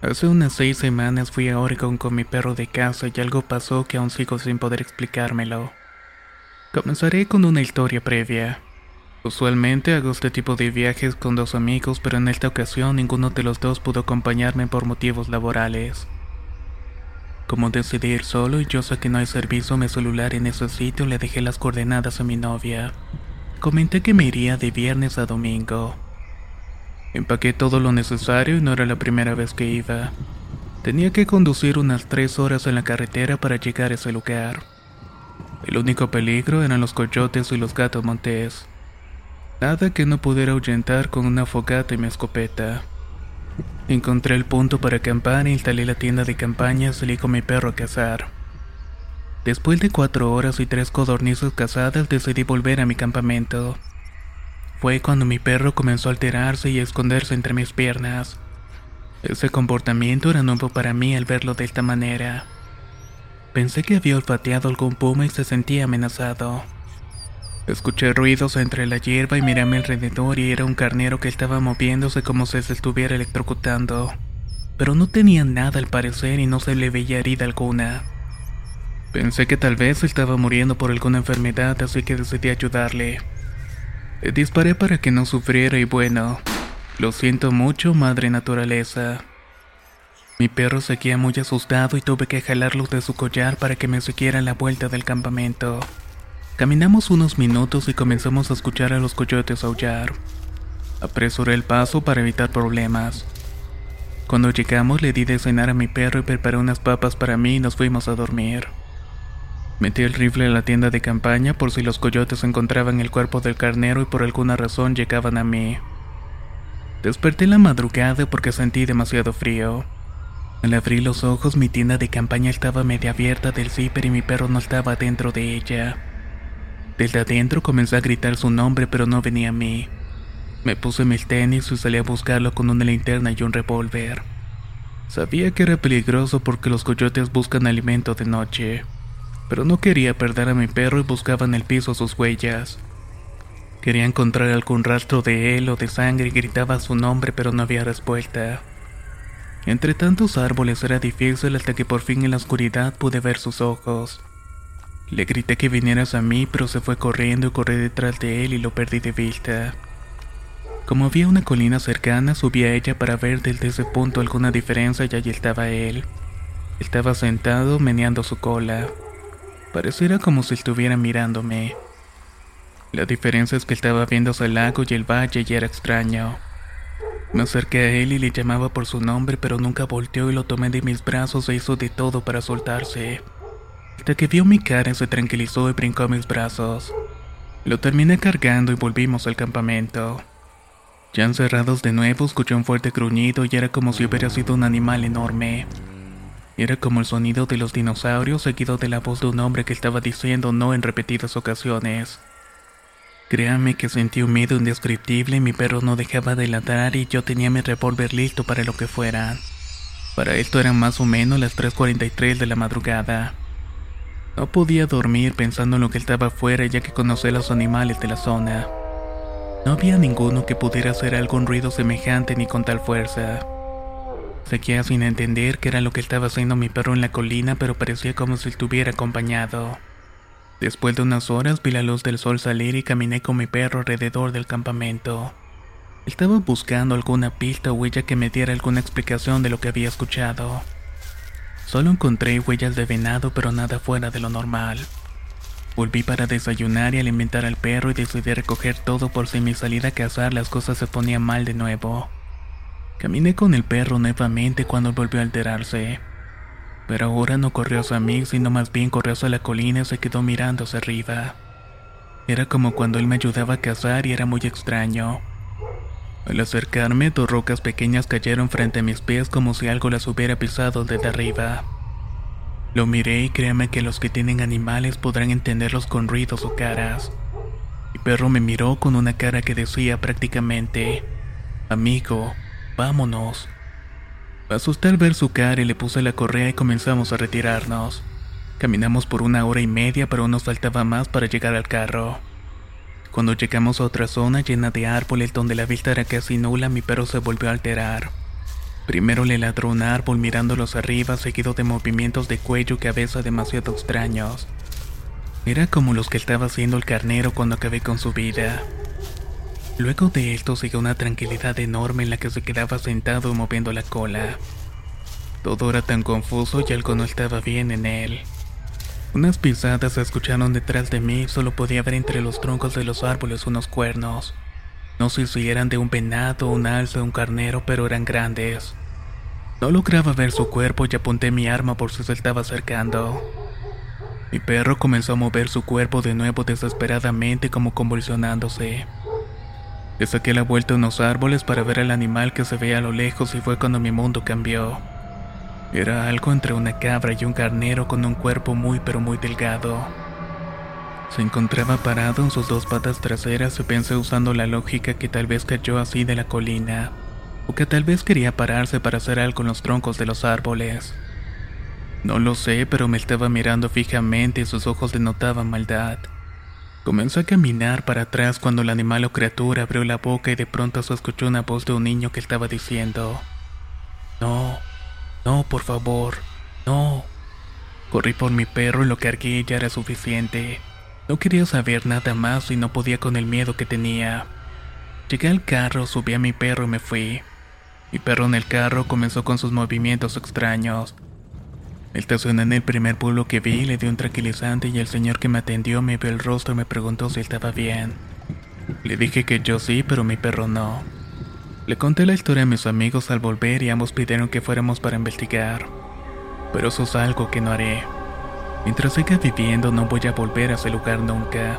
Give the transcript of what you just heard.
Hace unas seis semanas fui a Oregon con mi perro de casa y algo pasó que aún sigo sin poder explicármelo. Comenzaré con una historia previa. Usualmente hago este tipo de viajes con dos amigos, pero en esta ocasión ninguno de los dos pudo acompañarme por motivos laborales. Como decidí ir solo y yo sé que no hay servicio a mi celular en ese sitio, le dejé las coordenadas a mi novia. Comenté que me iría de viernes a domingo. Empaqué todo lo necesario y no era la primera vez que iba. Tenía que conducir unas tres horas en la carretera para llegar a ese lugar. El único peligro eran los coyotes y los gatos montés. Nada que no pudiera ahuyentar con una fogata y mi escopeta. Encontré el punto para acampar e instalé la tienda de campaña y salí con mi perro a cazar. Después de cuatro horas y tres codornices cazadas decidí volver a mi campamento. Fue cuando mi perro comenzó a alterarse y a esconderse entre mis piernas. Ese comportamiento era nuevo para mí al verlo de esta manera. Pensé que había olfateado algún puma y se sentía amenazado. Escuché ruidos entre la hierba y miré a mi alrededor y era un carnero que estaba moviéndose como si se estuviera electrocutando. Pero no tenía nada al parecer y no se le veía herida alguna. Pensé que tal vez estaba muriendo por alguna enfermedad así que decidí ayudarle. Le disparé para que no sufriera y bueno, lo siento mucho, madre naturaleza. Mi perro seguía muy asustado y tuve que jalarlo de su collar para que me siguiera la vuelta del campamento. Caminamos unos minutos y comenzamos a escuchar a los coyotes aullar. Apresuré el paso para evitar problemas. Cuando llegamos le di de cenar a mi perro y preparé unas papas para mí y nos fuimos a dormir. Metí el rifle en la tienda de campaña por si los coyotes encontraban el cuerpo del carnero y por alguna razón llegaban a mí. Desperté la madrugada porque sentí demasiado frío. Al abrir los ojos mi tienda de campaña estaba media abierta del zipper y mi perro no estaba dentro de ella. Desde adentro comencé a gritar su nombre pero no venía a mí. Me puse mis tenis y salí a buscarlo con una linterna y un revólver. Sabía que era peligroso porque los coyotes buscan alimento de noche pero no quería perder a mi perro y buscaba en el piso sus huellas. Quería encontrar algún rastro de él o de sangre y gritaba su nombre, pero no había respuesta. Entre tantos árboles era difícil hasta que por fin en la oscuridad pude ver sus ojos. Le grité que vinieras a mí, pero se fue corriendo y corrí detrás de él y lo perdí de vista. Como había una colina cercana, subí a ella para ver desde ese punto alguna diferencia y allí estaba él. Estaba sentado meneando su cola. Pareciera como si estuviera mirándome. La diferencia es que estaba viendo el lago y el valle y era extraño. Me acerqué a él y le llamaba por su nombre, pero nunca volteó y lo tomé de mis brazos e hizo de todo para soltarse. Hasta que vio mi cara se tranquilizó y brincó a mis brazos. Lo terminé cargando y volvimos al campamento. Ya encerrados de nuevo escuché un fuerte gruñido y era como si hubiera sido un animal enorme. Era como el sonido de los dinosaurios seguido de la voz de un hombre que estaba diciendo no en repetidas ocasiones. Créame que sentí un miedo indescriptible mi perro no dejaba de ladrar y yo tenía mi revólver listo para lo que fuera. Para esto eran más o menos las 3.43 de la madrugada. No podía dormir pensando en lo que estaba afuera ya que conocía los animales de la zona. No había ninguno que pudiera hacer algún ruido semejante ni con tal fuerza. Seguía sin entender qué era lo que estaba haciendo mi perro en la colina, pero parecía como si estuviera acompañado. Después de unas horas vi la luz del sol salir y caminé con mi perro alrededor del campamento. Estaba buscando alguna pista o huella que me diera alguna explicación de lo que había escuchado. Solo encontré huellas de venado pero nada fuera de lo normal. Volví para desayunar y alimentar al perro y decidí recoger todo por si mi salida a cazar las cosas se ponían mal de nuevo. Caminé con el perro nuevamente cuando volvió a alterarse. Pero ahora no corrió hacia mí, sino más bien corrió hacia la colina y se quedó mirando hacia arriba. Era como cuando él me ayudaba a cazar y era muy extraño. Al acercarme, dos rocas pequeñas cayeron frente a mis pies como si algo las hubiera pisado desde arriba. Lo miré y créame que los que tienen animales podrán entenderlos con ruidos o caras. Mi perro me miró con una cara que decía prácticamente, Amigo, vámonos. Me asusté al ver su cara y le puse la correa y comenzamos a retirarnos. Caminamos por una hora y media pero nos faltaba más para llegar al carro. Cuando llegamos a otra zona llena de árboles donde la vista era casi nula, mi perro se volvió a alterar. Primero le ladró un árbol mirándolos arriba, seguido de movimientos de cuello que a veces demasiado extraños. Era como los que estaba haciendo el carnero cuando acabé con su vida. Luego de esto siguió una tranquilidad enorme en la que se quedaba sentado moviendo la cola. Todo era tan confuso y algo no estaba bien en él. Unas pisadas se escucharon detrás de mí y solo podía ver entre los troncos de los árboles unos cuernos. No sé si eran de un venado, un alce o un carnero, pero eran grandes. No lograba ver su cuerpo y apunté mi arma por si se estaba acercando. Mi perro comenzó a mover su cuerpo de nuevo desesperadamente como convulsionándose. Le saqué la vuelta a unos árboles para ver al animal que se veía a lo lejos y fue cuando mi mundo cambió. Era algo entre una cabra y un carnero con un cuerpo muy pero muy delgado. Se encontraba parado en sus dos patas traseras y pensé usando la lógica que tal vez cayó así de la colina, o que tal vez quería pararse para hacer algo en los troncos de los árboles. No lo sé, pero me estaba mirando fijamente y sus ojos denotaban maldad. Comenzó a caminar para atrás cuando el animal o criatura abrió la boca y de pronto se escuchó una voz de un niño que estaba diciendo, No, no, por favor, no. Corrí por mi perro y lo cargué y ya era suficiente. No quería saber nada más y no podía con el miedo que tenía. Llegué al carro, subí a mi perro y me fui. Mi perro en el carro comenzó con sus movimientos extraños. Estacioné en el primer pueblo que vi, le di un tranquilizante y el señor que me atendió me vio el rostro y me preguntó si estaba bien. Le dije que yo sí, pero mi perro no. Le conté la historia a mis amigos al volver y ambos pidieron que fuéramos para investigar. Pero eso es algo que no haré. Mientras siga viviendo no voy a volver a ese lugar nunca.